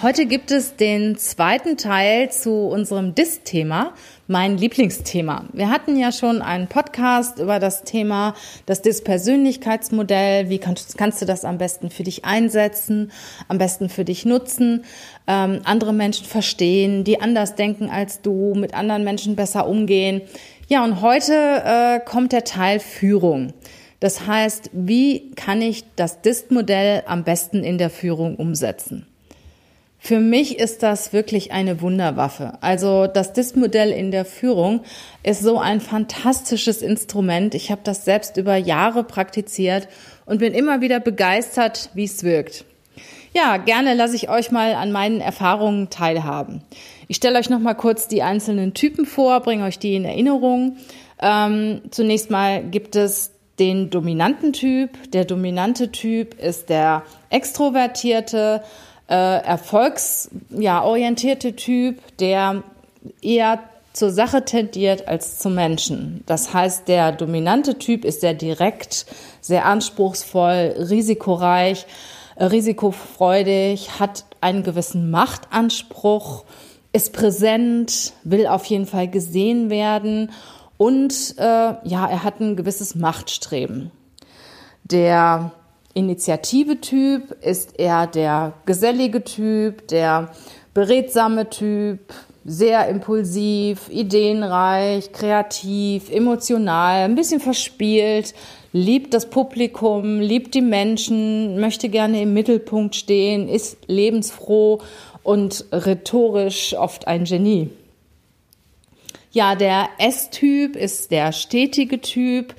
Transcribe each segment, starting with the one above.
Heute gibt es den zweiten Teil zu unserem DIS-Thema, mein Lieblingsthema. Wir hatten ja schon einen Podcast über das Thema, das DIS-Persönlichkeitsmodell. Wie kannst, kannst, du das am besten für dich einsetzen, am besten für dich nutzen, ähm, andere Menschen verstehen, die anders denken als du, mit anderen Menschen besser umgehen. Ja, und heute äh, kommt der Teil Führung. Das heißt, wie kann ich das DIST-Modell am besten in der Führung umsetzen? Für mich ist das wirklich eine Wunderwaffe. Also das DIS-Modell in der Führung ist so ein fantastisches Instrument. Ich habe das selbst über Jahre praktiziert und bin immer wieder begeistert, wie es wirkt. Ja, gerne lasse ich euch mal an meinen Erfahrungen teilhaben. Ich stelle euch noch mal kurz die einzelnen Typen vor, bringe euch die in Erinnerung. Ähm, zunächst mal gibt es den dominanten Typ. Der dominante Typ ist der extrovertierte, äh, erfolgsorientierte ja, Typ, der eher zur Sache tendiert als zum Menschen. Das heißt, der dominante Typ ist sehr direkt, sehr anspruchsvoll, risikoreich, äh, risikofreudig, hat einen gewissen Machtanspruch, ist präsent, will auf jeden Fall gesehen werden und äh, ja, er hat ein gewisses Machtstreben. Der Initiative-Typ ist eher der gesellige Typ, der beredsame Typ, sehr impulsiv, ideenreich, kreativ, emotional, ein bisschen verspielt, liebt das Publikum, liebt die Menschen, möchte gerne im Mittelpunkt stehen, ist lebensfroh und rhetorisch oft ein Genie. Ja, der S-Typ ist der stetige Typ,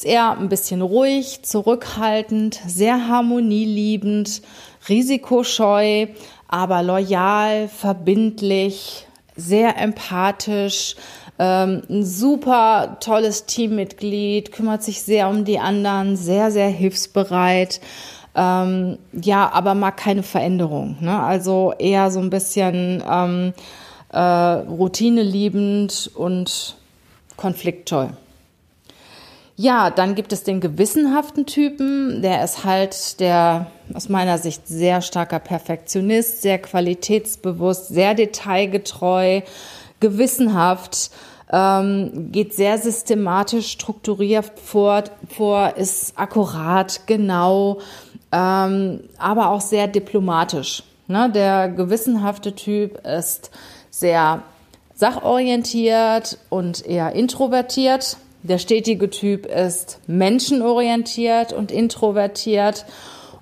ist eher ein bisschen ruhig, zurückhaltend, sehr harmonieliebend, risikoscheu, aber loyal, verbindlich, sehr empathisch, ähm, ein super tolles Teammitglied, kümmert sich sehr um die anderen, sehr, sehr hilfsbereit. Ähm, ja, aber mag keine Veränderung. Ne? Also eher so ein bisschen ähm, äh, routineliebend und konfliktscheu. Ja, dann gibt es den gewissenhaften Typen, der ist halt der aus meiner Sicht sehr starker Perfektionist, sehr qualitätsbewusst, sehr detailgetreu, gewissenhaft, ähm, geht sehr systematisch strukturiert vor, vor ist akkurat, genau, ähm, aber auch sehr diplomatisch. Ne? Der gewissenhafte Typ ist sehr sachorientiert und eher introvertiert der stetige Typ ist menschenorientiert und introvertiert.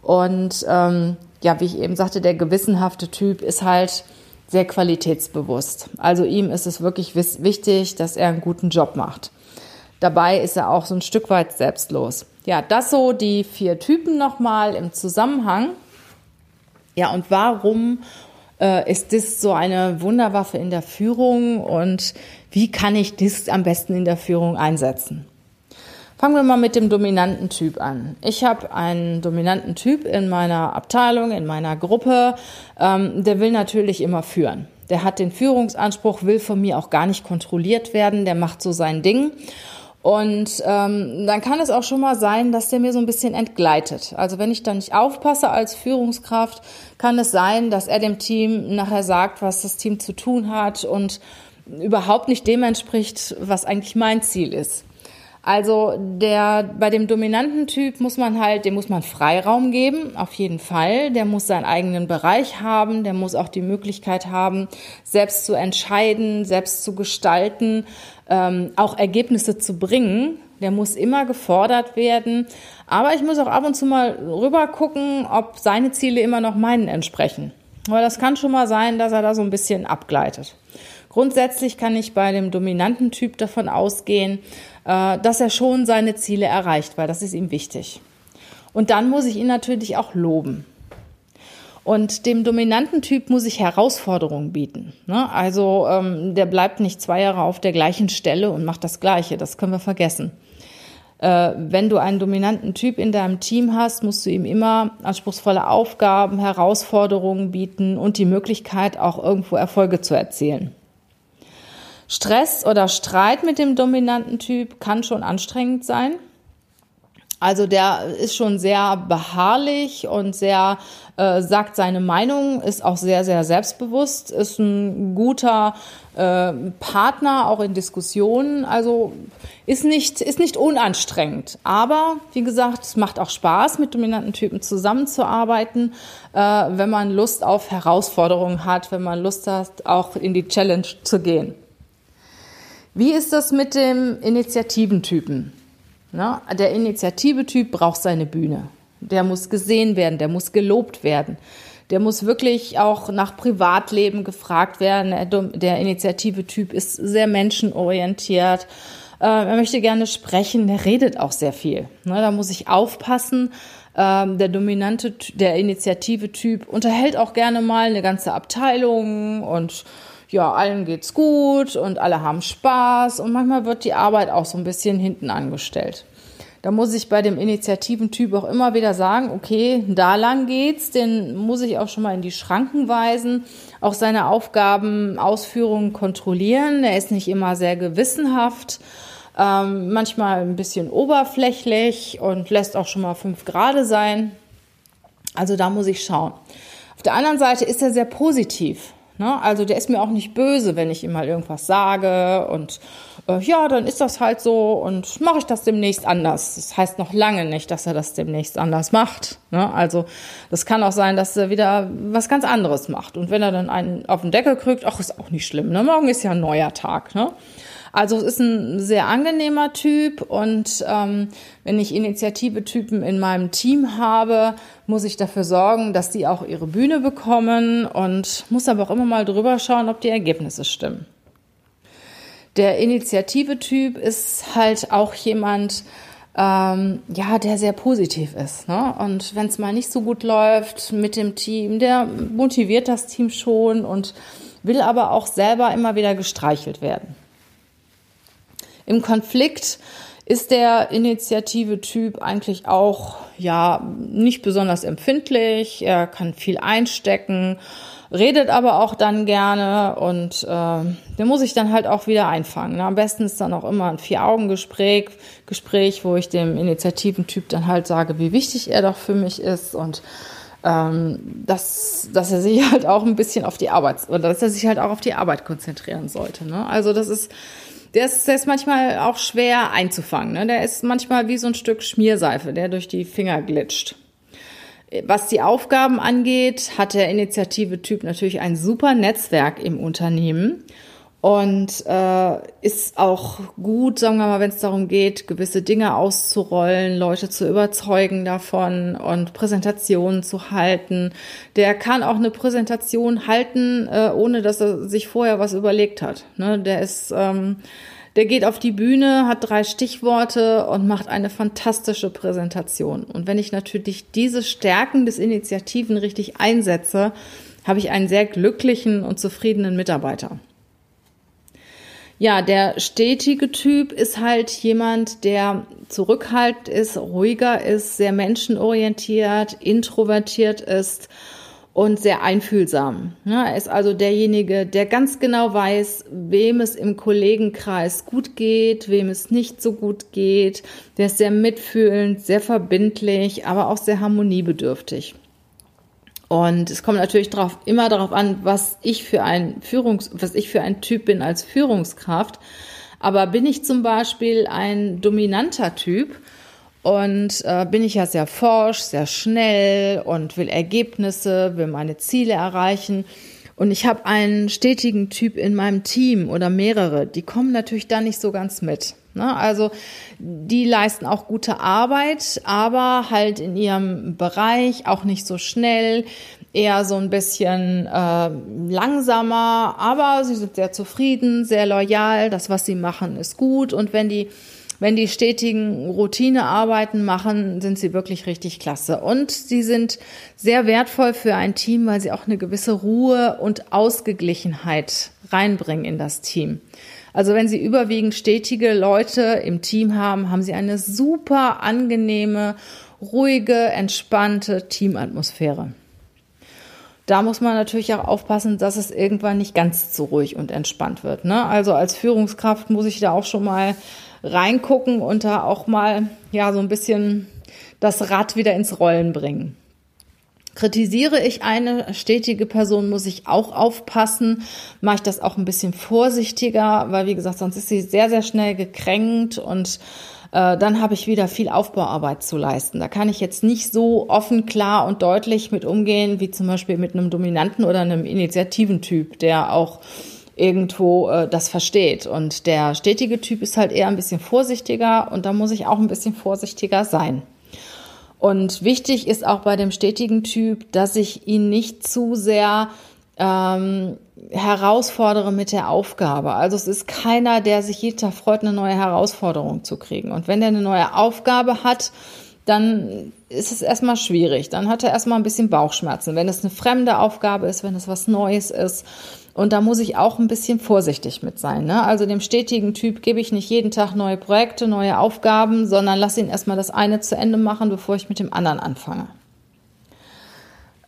Und ähm, ja, wie ich eben sagte, der gewissenhafte Typ ist halt sehr qualitätsbewusst. Also ihm ist es wirklich wichtig, dass er einen guten Job macht. Dabei ist er auch so ein Stück weit selbstlos. Ja, das so die vier Typen nochmal im Zusammenhang. Ja, und warum äh, ist das so eine Wunderwaffe in der Führung und wie kann ich das am besten in der Führung einsetzen? Fangen wir mal mit dem dominanten Typ an. Ich habe einen dominanten Typ in meiner Abteilung, in meiner Gruppe. Ähm, der will natürlich immer führen. Der hat den Führungsanspruch, will von mir auch gar nicht kontrolliert werden. Der macht so sein Ding. Und ähm, dann kann es auch schon mal sein, dass der mir so ein bisschen entgleitet. Also wenn ich dann nicht aufpasse als Führungskraft, kann es sein, dass er dem Team nachher sagt, was das Team zu tun hat und überhaupt nicht dem entspricht, was eigentlich mein Ziel ist. Also der bei dem dominanten Typ muss man halt, dem muss man Freiraum geben, auf jeden Fall. Der muss seinen eigenen Bereich haben, der muss auch die Möglichkeit haben, selbst zu entscheiden, selbst zu gestalten, ähm, auch Ergebnisse zu bringen. Der muss immer gefordert werden. Aber ich muss auch ab und zu mal rüber gucken, ob seine Ziele immer noch meinen entsprechen. Weil das kann schon mal sein, dass er da so ein bisschen abgleitet. Grundsätzlich kann ich bei dem dominanten Typ davon ausgehen, dass er schon seine Ziele erreicht, weil das ist ihm wichtig. Und dann muss ich ihn natürlich auch loben. Und dem dominanten Typ muss ich Herausforderungen bieten. Ne? Also ähm, der bleibt nicht zwei Jahre auf der gleichen Stelle und macht das Gleiche. Das können wir vergessen. Äh, wenn du einen dominanten Typ in deinem Team hast, musst du ihm immer anspruchsvolle Aufgaben, Herausforderungen bieten und die Möglichkeit, auch irgendwo Erfolge zu erzielen. Stress oder Streit mit dem dominanten Typ kann schon anstrengend sein. Also der ist schon sehr beharrlich und sehr äh, sagt seine Meinung, ist auch sehr, sehr selbstbewusst, ist ein guter äh, Partner auch in Diskussionen. Also ist nicht, ist nicht unanstrengend. Aber wie gesagt, es macht auch Spaß, mit dominanten Typen zusammenzuarbeiten, äh, wenn man Lust auf Herausforderungen hat, wenn man Lust hat, auch in die Challenge zu gehen. Wie ist das mit dem Initiativentypen? Na, der Initiativetyp braucht seine Bühne. Der muss gesehen werden, der muss gelobt werden. Der muss wirklich auch nach Privatleben gefragt werden. Der Initiative-Typ ist sehr menschenorientiert. Äh, er möchte gerne sprechen, der redet auch sehr viel. Da muss ich aufpassen. Ähm, der dominante, der Initiative-Typ unterhält auch gerne mal eine ganze Abteilung und ja, allen geht's gut und alle haben Spaß und manchmal wird die Arbeit auch so ein bisschen hinten angestellt. Da muss ich bei dem Initiativentyp auch immer wieder sagen, okay, da lang geht's, den muss ich auch schon mal in die Schranken weisen, auch seine Aufgaben, Ausführungen kontrollieren. Er ist nicht immer sehr gewissenhaft, ähm, manchmal ein bisschen oberflächlich und lässt auch schon mal fünf Grade sein. Also da muss ich schauen. Auf der anderen Seite ist er sehr positiv. Ne? Also der ist mir auch nicht böse, wenn ich ihm mal irgendwas sage und äh, ja, dann ist das halt so und mache ich das demnächst anders. Das heißt noch lange nicht, dass er das demnächst anders macht. Ne? Also das kann auch sein, dass er wieder was ganz anderes macht. Und wenn er dann einen auf den Deckel kriegt, ach, ist auch nicht schlimm. Ne? Morgen ist ja ein neuer Tag. Ne? Also es ist ein sehr angenehmer Typ und ähm, wenn ich Initiative-Typen in meinem Team habe, muss ich dafür sorgen, dass die auch ihre Bühne bekommen und muss aber auch immer mal drüber schauen, ob die Ergebnisse stimmen. Der Initiative-Typ ist halt auch jemand, ähm, ja, der sehr positiv ist. Ne? Und wenn es mal nicht so gut läuft mit dem Team, der motiviert das Team schon und will aber auch selber immer wieder gestreichelt werden. Im Konflikt ist der Initiative-Typ eigentlich auch ja nicht besonders empfindlich. Er kann viel einstecken, redet aber auch dann gerne und äh, der muss ich dann halt auch wieder einfangen. Ne? Am besten ist dann auch immer ein Vier-Augen-Gespräch, Gespräch, wo ich dem Initiativentyp dann halt sage, wie wichtig er doch für mich ist und ähm, dass, dass er sich halt auch ein bisschen auf die Arbeit oder dass er sich halt auch auf die Arbeit konzentrieren sollte. Ne? Also das ist der ist, der ist manchmal auch schwer einzufangen. Ne? Der ist manchmal wie so ein Stück Schmierseife, der durch die Finger glitscht. Was die Aufgaben angeht, hat der Initiative-Typ natürlich ein super Netzwerk im Unternehmen und äh, ist auch gut, sagen wir mal, wenn es darum geht, gewisse Dinge auszurollen, Leute zu überzeugen davon und Präsentationen zu halten. Der kann auch eine Präsentation halten, äh, ohne dass er sich vorher was überlegt hat. Ne? Der ist ähm, der geht auf die Bühne, hat drei Stichworte und macht eine fantastische Präsentation. Und wenn ich natürlich diese Stärken des Initiativen richtig einsetze, habe ich einen sehr glücklichen und zufriedenen Mitarbeiter. Ja, der stetige Typ ist halt jemand, der zurückhaltend ist, ruhiger ist, sehr menschenorientiert, introvertiert ist und sehr einfühlsam. er ist also derjenige, der ganz genau weiß, wem es im Kollegenkreis gut geht, wem es nicht so gut geht. Der ist sehr mitfühlend, sehr verbindlich, aber auch sehr harmoniebedürftig. Und es kommt natürlich drauf, immer darauf an, was ich für ein Führungs, was ich für ein Typ bin als Führungskraft. Aber bin ich zum Beispiel ein dominanter Typ und äh, bin ich ja sehr forsch, sehr schnell und will Ergebnisse, will meine Ziele erreichen. Und ich habe einen stetigen Typ in meinem Team oder mehrere, die kommen natürlich da nicht so ganz mit. Ne? Also die leisten auch gute Arbeit, aber halt in ihrem Bereich auch nicht so schnell, eher so ein bisschen äh, langsamer, aber sie sind sehr zufrieden, sehr loyal. Das, was sie machen, ist gut. Und wenn die wenn die stetigen Routinearbeiten machen, sind sie wirklich richtig klasse. Und sie sind sehr wertvoll für ein Team, weil sie auch eine gewisse Ruhe und Ausgeglichenheit reinbringen in das Team. Also wenn Sie überwiegend stetige Leute im Team haben, haben Sie eine super angenehme, ruhige, entspannte Teamatmosphäre. Da muss man natürlich auch aufpassen, dass es irgendwann nicht ganz so ruhig und entspannt wird. Ne? Also als Führungskraft muss ich da auch schon mal reingucken und da auch mal ja so ein bisschen das Rad wieder ins Rollen bringen. Kritisiere ich eine stetige Person, muss ich auch aufpassen. Mache ich das auch ein bisschen vorsichtiger, weil wie gesagt, sonst ist sie sehr, sehr schnell gekränkt und äh, dann habe ich wieder viel Aufbauarbeit zu leisten. Da kann ich jetzt nicht so offen, klar und deutlich mit umgehen, wie zum Beispiel mit einem dominanten oder einem Initiativentyp, der auch irgendwo äh, das versteht. Und der stetige Typ ist halt eher ein bisschen vorsichtiger und da muss ich auch ein bisschen vorsichtiger sein. Und wichtig ist auch bei dem stetigen Typ, dass ich ihn nicht zu sehr ähm, herausfordere mit der Aufgabe. Also es ist keiner, der sich jeden Tag freut, eine neue Herausforderung zu kriegen. Und wenn er eine neue Aufgabe hat, dann ist es erstmal schwierig. Dann hat er erstmal ein bisschen Bauchschmerzen. Wenn es eine fremde Aufgabe ist, wenn es was Neues ist, und da muss ich auch ein bisschen vorsichtig mit sein. Ne? Also dem stetigen Typ gebe ich nicht jeden Tag neue Projekte, neue Aufgaben, sondern lasse ihn erstmal das eine zu Ende machen, bevor ich mit dem anderen anfange.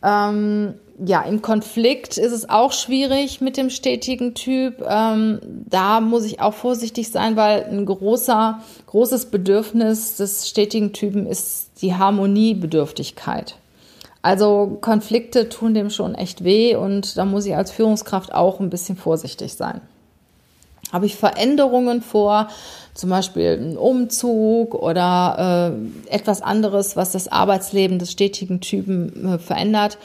Ähm, ja, im Konflikt ist es auch schwierig mit dem stetigen Typ. Ähm, da muss ich auch vorsichtig sein, weil ein großer, großes Bedürfnis des stetigen Typen ist die Harmoniebedürftigkeit. Also Konflikte tun dem schon echt weh und da muss ich als Führungskraft auch ein bisschen vorsichtig sein. Habe ich Veränderungen vor, zum Beispiel einen Umzug oder äh, etwas anderes, was das Arbeitsleben des stetigen Typen äh, verändert,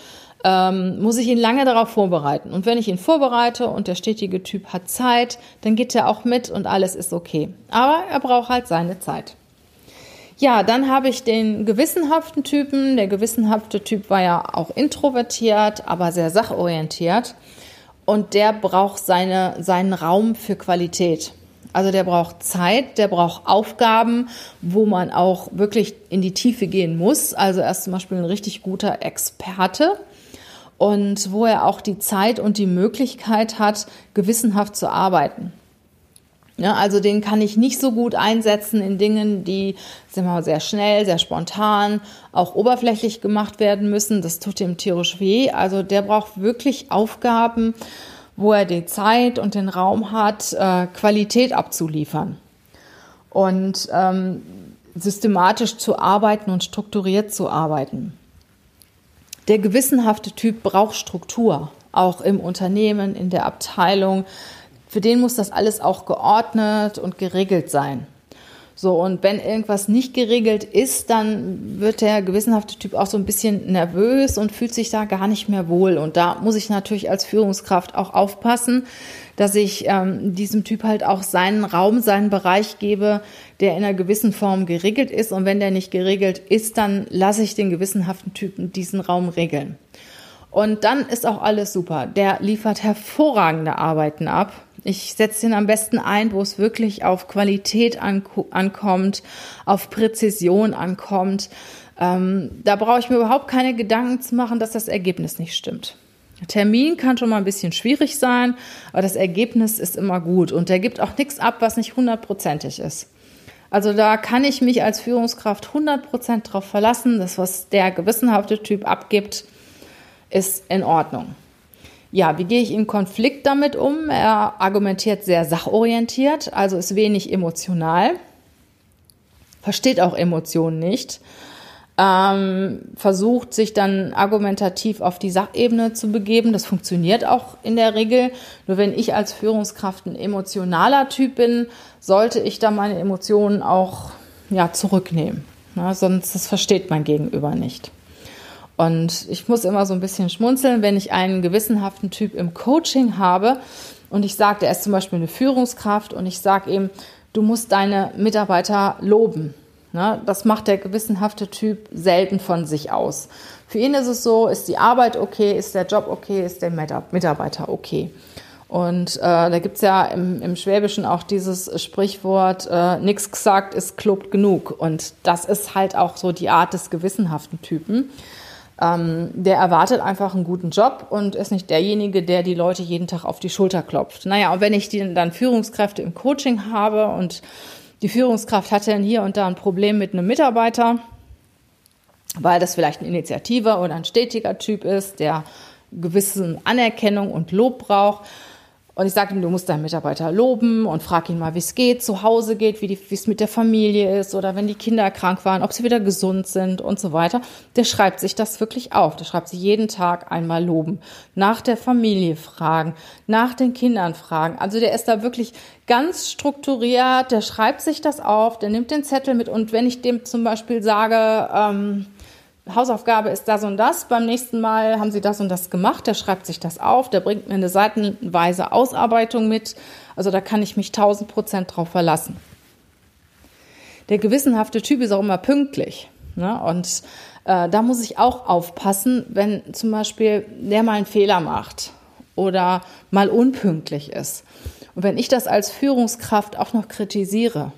ähm, muss ich ihn lange darauf vorbereiten. Und wenn ich ihn vorbereite und der stetige Typ hat Zeit, dann geht er auch mit und alles ist okay. Aber er braucht halt seine Zeit. Ja, dann habe ich den gewissenhaften Typen. Der gewissenhafte Typ war ja auch introvertiert, aber sehr sachorientiert. Und der braucht seine, seinen Raum für Qualität. Also der braucht Zeit, der braucht Aufgaben, wo man auch wirklich in die Tiefe gehen muss. Also er ist zum Beispiel ein richtig guter Experte und wo er auch die Zeit und die Möglichkeit hat, gewissenhaft zu arbeiten. Ja, also den kann ich nicht so gut einsetzen in Dingen, die sagen wir mal, sehr schnell, sehr spontan, auch oberflächlich gemacht werden müssen. Das tut dem tierisch weh. Also der braucht wirklich Aufgaben, wo er die Zeit und den Raum hat, äh, Qualität abzuliefern und ähm, systematisch zu arbeiten und strukturiert zu arbeiten. Der gewissenhafte Typ braucht Struktur, auch im Unternehmen, in der Abteilung für den muss das alles auch geordnet und geregelt sein. So, und wenn irgendwas nicht geregelt ist, dann wird der gewissenhafte Typ auch so ein bisschen nervös und fühlt sich da gar nicht mehr wohl. Und da muss ich natürlich als Führungskraft auch aufpassen, dass ich ähm, diesem Typ halt auch seinen Raum, seinen Bereich gebe, der in einer gewissen Form geregelt ist. Und wenn der nicht geregelt ist, dann lasse ich den gewissenhaften Typen diesen Raum regeln. Und dann ist auch alles super. Der liefert hervorragende Arbeiten ab ich setze ihn am besten ein, wo es wirklich auf Qualität ankommt, auf Präzision ankommt. Ähm, da brauche ich mir überhaupt keine Gedanken zu machen, dass das Ergebnis nicht stimmt. Termin kann schon mal ein bisschen schwierig sein, aber das Ergebnis ist immer gut und der gibt auch nichts ab, was nicht hundertprozentig ist. Also da kann ich mich als Führungskraft 100% darauf verlassen, dass was der gewissenhafte Typ abgibt, ist in Ordnung. Ja, wie gehe ich in Konflikt damit um? Er argumentiert sehr sachorientiert, also ist wenig emotional, versteht auch Emotionen nicht, ähm, versucht sich dann argumentativ auf die Sachebene zu begeben. Das funktioniert auch in der Regel. Nur wenn ich als Führungskraft ein emotionaler Typ bin, sollte ich da meine Emotionen auch ja, zurücknehmen. Na, sonst das versteht mein Gegenüber nicht. Und ich muss immer so ein bisschen schmunzeln, wenn ich einen gewissenhaften Typ im Coaching habe und ich sage, der ist zum Beispiel eine Führungskraft und ich sage ihm, du musst deine Mitarbeiter loben. Ne? Das macht der gewissenhafte Typ selten von sich aus. Für ihn ist es so, ist die Arbeit okay, ist der Job okay, ist der Mitarbeiter okay. Und äh, da gibt's ja im, im Schwäbischen auch dieses Sprichwort, äh, nix gesagt ist klobt genug. Und das ist halt auch so die Art des gewissenhaften Typen. Ähm, der erwartet einfach einen guten Job und ist nicht derjenige, der die Leute jeden Tag auf die Schulter klopft. Naja, und wenn ich dann Führungskräfte im Coaching habe und die Führungskraft hat dann hier und da ein Problem mit einem Mitarbeiter, weil das vielleicht ein Initiativer oder ein stetiger Typ ist, der gewissen Anerkennung und Lob braucht, und ich sage ihm, du musst deinen Mitarbeiter loben und frag ihn mal, wie es geht, zu Hause geht, wie es mit der Familie ist oder wenn die Kinder krank waren, ob sie wieder gesund sind und so weiter. Der schreibt sich das wirklich auf. Der schreibt sich jeden Tag einmal loben, nach der Familie fragen, nach den Kindern fragen. Also der ist da wirklich ganz strukturiert, der schreibt sich das auf, der nimmt den Zettel mit und wenn ich dem zum Beispiel sage, ähm, Hausaufgabe ist das und das, beim nächsten Mal haben Sie das und das gemacht, der schreibt sich das auf, der bringt mir eine seitenweise Ausarbeitung mit. Also da kann ich mich tausend Prozent drauf verlassen. Der gewissenhafte Typ ist auch immer pünktlich. Ne? Und äh, da muss ich auch aufpassen, wenn zum Beispiel der mal einen Fehler macht oder mal unpünktlich ist. Und wenn ich das als Führungskraft auch noch kritisiere,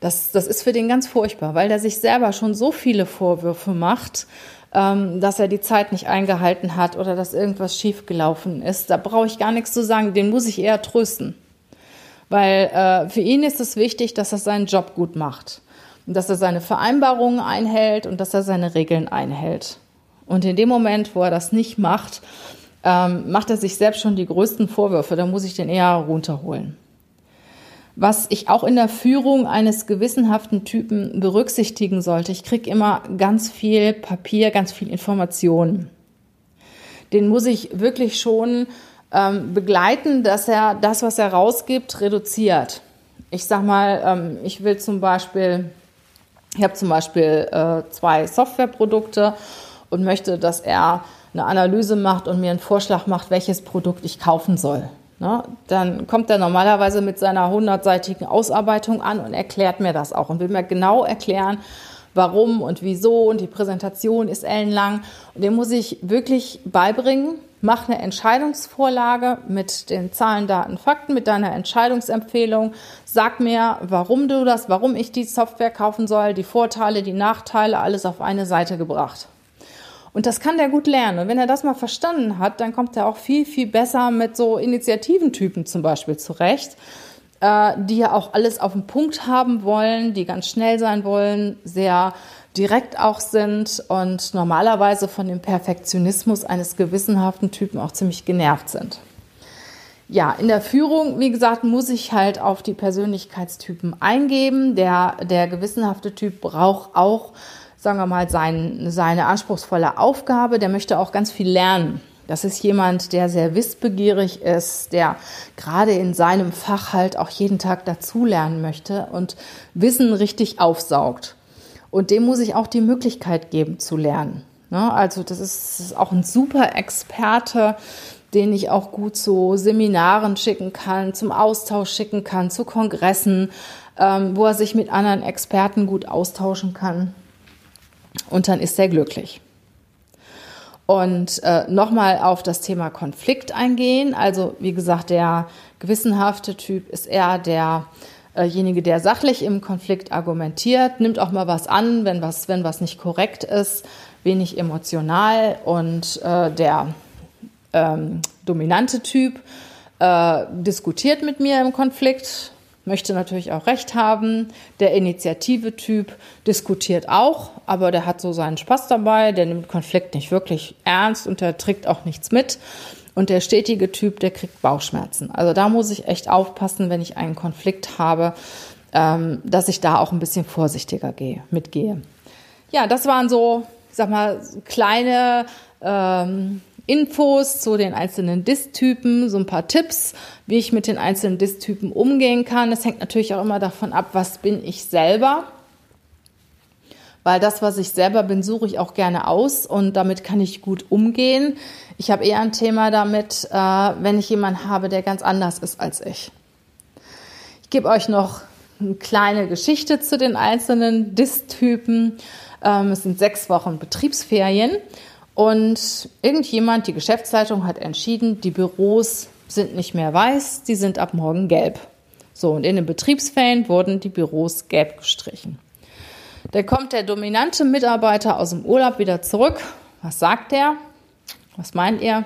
das, das ist für den ganz furchtbar, weil der sich selber schon so viele Vorwürfe macht, ähm, dass er die Zeit nicht eingehalten hat oder dass irgendwas schiefgelaufen ist. Da brauche ich gar nichts zu sagen, den muss ich eher trösten. Weil äh, für ihn ist es wichtig, dass er seinen Job gut macht. Und dass er seine Vereinbarungen einhält und dass er seine Regeln einhält. Und in dem Moment, wo er das nicht macht, ähm, macht er sich selbst schon die größten Vorwürfe. Da muss ich den eher runterholen. Was ich auch in der Führung eines gewissenhaften Typen berücksichtigen sollte, ich kriege immer ganz viel Papier, ganz viel Informationen. Den muss ich wirklich schon ähm, begleiten, dass er das, was er rausgibt, reduziert. Ich sag mal, ähm, ich will zum Beispiel, ich habe zum Beispiel äh, zwei Softwareprodukte und möchte, dass er eine Analyse macht und mir einen Vorschlag macht, welches Produkt ich kaufen soll. Ne? Dann kommt er normalerweise mit seiner hundertseitigen Ausarbeitung an und erklärt mir das auch und will mir genau erklären, warum und wieso und die Präsentation ist ellenlang. Und dem muss ich wirklich beibringen, mach eine Entscheidungsvorlage mit den Zahlen, Daten, Fakten, mit deiner Entscheidungsempfehlung. Sag mir, warum du das, warum ich die Software kaufen soll, die Vorteile, die Nachteile, alles auf eine Seite gebracht. Und das kann der gut lernen. Und wenn er das mal verstanden hat, dann kommt er auch viel, viel besser mit so Initiativentypen zum Beispiel zurecht, äh, die ja auch alles auf den Punkt haben wollen, die ganz schnell sein wollen, sehr direkt auch sind und normalerweise von dem Perfektionismus eines gewissenhaften Typen auch ziemlich genervt sind. Ja, in der Führung, wie gesagt, muss ich halt auf die Persönlichkeitstypen eingeben. Der, der gewissenhafte Typ braucht auch sagen wir mal, sein, seine anspruchsvolle Aufgabe. Der möchte auch ganz viel lernen. Das ist jemand, der sehr wissbegierig ist, der gerade in seinem Fach halt auch jeden Tag dazulernen möchte und Wissen richtig aufsaugt. Und dem muss ich auch die Möglichkeit geben zu lernen. Ne? Also das ist auch ein super Experte, den ich auch gut zu Seminaren schicken kann, zum Austausch schicken kann, zu Kongressen, ähm, wo er sich mit anderen Experten gut austauschen kann und dann ist er glücklich. Und äh, nochmal auf das Thema Konflikt eingehen. Also wie gesagt, der gewissenhafte Typ ist eher derjenige, der sachlich im Konflikt argumentiert, nimmt auch mal was an, wenn was, wenn was nicht korrekt ist, wenig emotional. Und äh, der ähm, dominante Typ äh, diskutiert mit mir im Konflikt, möchte natürlich auch Recht haben. Der Initiative-Typ diskutiert auch, aber der hat so seinen Spaß dabei, der nimmt Konflikt nicht wirklich ernst und der trägt auch nichts mit. Und der stetige Typ, der kriegt Bauchschmerzen. Also da muss ich echt aufpassen, wenn ich einen Konflikt habe, ähm, dass ich da auch ein bisschen vorsichtiger gehe, mitgehe. Ja, das waren so, ich sag mal, kleine ähm, Infos zu den einzelnen Disk-Typen, so ein paar Tipps, wie ich mit den einzelnen Disk-Typen umgehen kann. Das hängt natürlich auch immer davon ab, was bin ich selber. Weil das, was ich selber bin, suche ich auch gerne aus und damit kann ich gut umgehen. Ich habe eher ein Thema damit, äh, wenn ich jemanden habe, der ganz anders ist als ich. Ich gebe euch noch eine kleine Geschichte zu den einzelnen Disk-Typen. Ähm, es sind sechs Wochen Betriebsferien und irgendjemand, die Geschäftsleitung hat entschieden, die Büros sind nicht mehr weiß, die sind ab morgen gelb. So, und in den Betriebsferien wurden die Büros gelb gestrichen. Da kommt der dominante Mitarbeiter aus dem Urlaub wieder zurück. Was sagt er? Was meint ihr?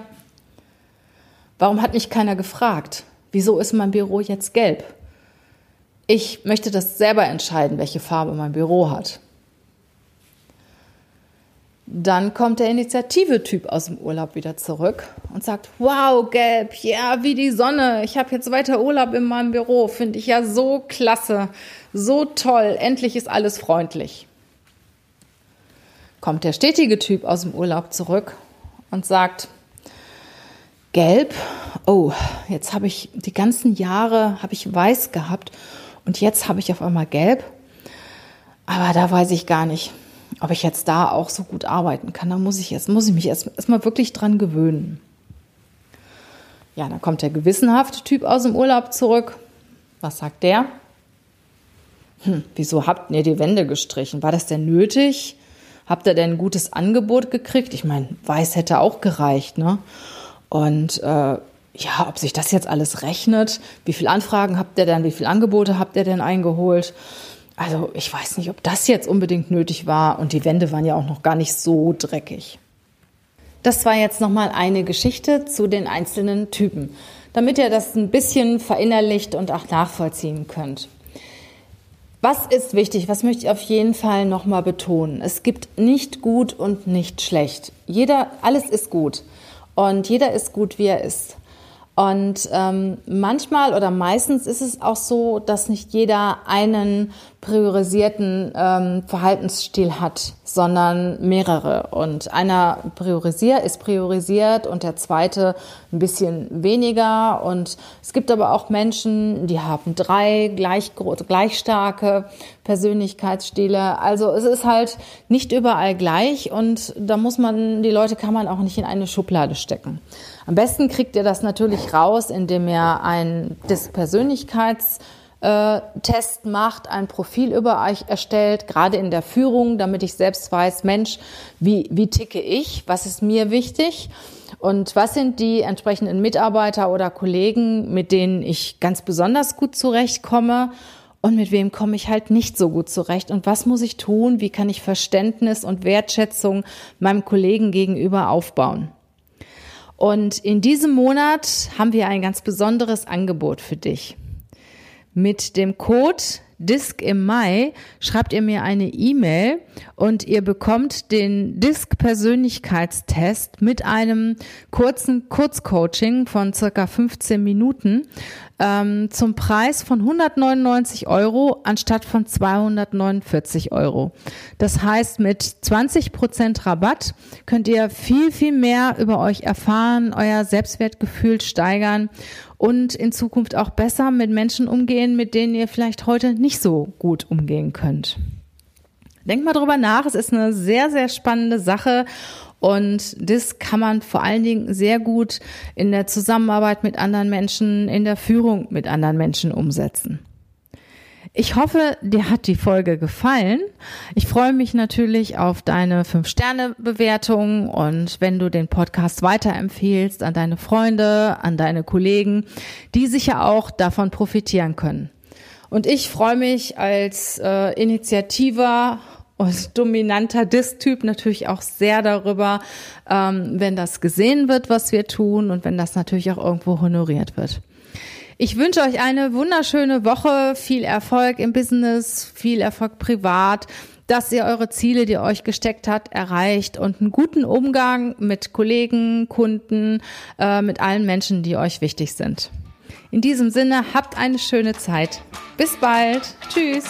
Warum hat mich keiner gefragt? Wieso ist mein Büro jetzt gelb? Ich möchte das selber entscheiden, welche Farbe mein Büro hat. Dann kommt der Initiative-Typ aus dem Urlaub wieder zurück und sagt, wow, gelb, ja, wie die Sonne. Ich habe jetzt weiter Urlaub in meinem Büro. Finde ich ja so klasse, so toll. Endlich ist alles freundlich. Kommt der stetige Typ aus dem Urlaub zurück und sagt, gelb, oh, jetzt habe ich die ganzen Jahre, habe ich weiß gehabt und jetzt habe ich auf einmal gelb. Aber da weiß ich gar nicht ob ich jetzt da auch so gut arbeiten kann, da muss ich jetzt, muss ich mich erst, erstmal wirklich dran gewöhnen. Ja, dann kommt der gewissenhafte Typ aus dem Urlaub zurück. Was sagt der? Hm, wieso habt ihr die Wände gestrichen? War das denn nötig? Habt ihr denn ein gutes Angebot gekriegt? Ich meine, weiß hätte auch gereicht, ne? Und äh, ja, ob sich das jetzt alles rechnet, wie viele Anfragen habt ihr denn, wie viele Angebote habt ihr denn eingeholt? Also ich weiß nicht, ob das jetzt unbedingt nötig war und die Wände waren ja auch noch gar nicht so dreckig. Das war jetzt nochmal eine Geschichte zu den einzelnen Typen, damit ihr das ein bisschen verinnerlicht und auch nachvollziehen könnt. Was ist wichtig? Was möchte ich auf jeden Fall nochmal betonen? Es gibt nicht gut und nicht schlecht. Jeder, alles ist gut. Und jeder ist gut, wie er ist. Und ähm, manchmal oder meistens ist es auch so, dass nicht jeder einen priorisierten ähm, Verhaltensstil hat, sondern mehrere. Und einer priorisiert, ist priorisiert und der zweite ein bisschen weniger. Und es gibt aber auch Menschen, die haben drei gleich, gleich starke Persönlichkeitsstile. Also es ist halt nicht überall gleich und da muss man, die Leute kann man auch nicht in eine Schublade stecken. Am besten kriegt ihr das natürlich raus, indem ihr ein das Persönlichkeitstest macht, ein Profil über euch erstellt, gerade in der Führung, damit ich selbst weiß, Mensch, wie, wie ticke ich, was ist mir wichtig? Und was sind die entsprechenden Mitarbeiter oder Kollegen, mit denen ich ganz besonders gut zurechtkomme? Und mit wem komme ich halt nicht so gut zurecht? Und was muss ich tun, wie kann ich Verständnis und Wertschätzung meinem Kollegen gegenüber aufbauen. Und in diesem Monat haben wir ein ganz besonderes Angebot für dich. Mit dem Code Disk im Mai schreibt ihr mir eine E-Mail und ihr bekommt den Disk Persönlichkeitstest mit einem kurzen Kurzcoaching von circa 15 Minuten ähm, zum Preis von 199 Euro anstatt von 249 Euro. Das heißt, mit 20 Prozent Rabatt könnt ihr viel, viel mehr über euch erfahren, euer Selbstwertgefühl steigern und in Zukunft auch besser mit Menschen umgehen, mit denen ihr vielleicht heute nicht so gut umgehen könnt. Denkt mal drüber nach, es ist eine sehr, sehr spannende Sache und das kann man vor allen Dingen sehr gut in der Zusammenarbeit mit anderen Menschen, in der Führung mit anderen Menschen umsetzen. Ich hoffe, dir hat die Folge gefallen. Ich freue mich natürlich auf deine 5-Sterne-Bewertung und wenn du den Podcast weiterempfehlst an deine Freunde, an deine Kollegen, die sicher auch davon profitieren können. Und ich freue mich als äh, Initiativer und dominanter Disk-Typ natürlich auch sehr darüber, ähm, wenn das gesehen wird, was wir tun und wenn das natürlich auch irgendwo honoriert wird. Ich wünsche euch eine wunderschöne Woche, viel Erfolg im Business, viel Erfolg privat, dass ihr eure Ziele, die ihr euch gesteckt habt, erreicht und einen guten Umgang mit Kollegen, Kunden, äh, mit allen Menschen, die euch wichtig sind. In diesem Sinne, habt eine schöne Zeit. Bis bald. Tschüss.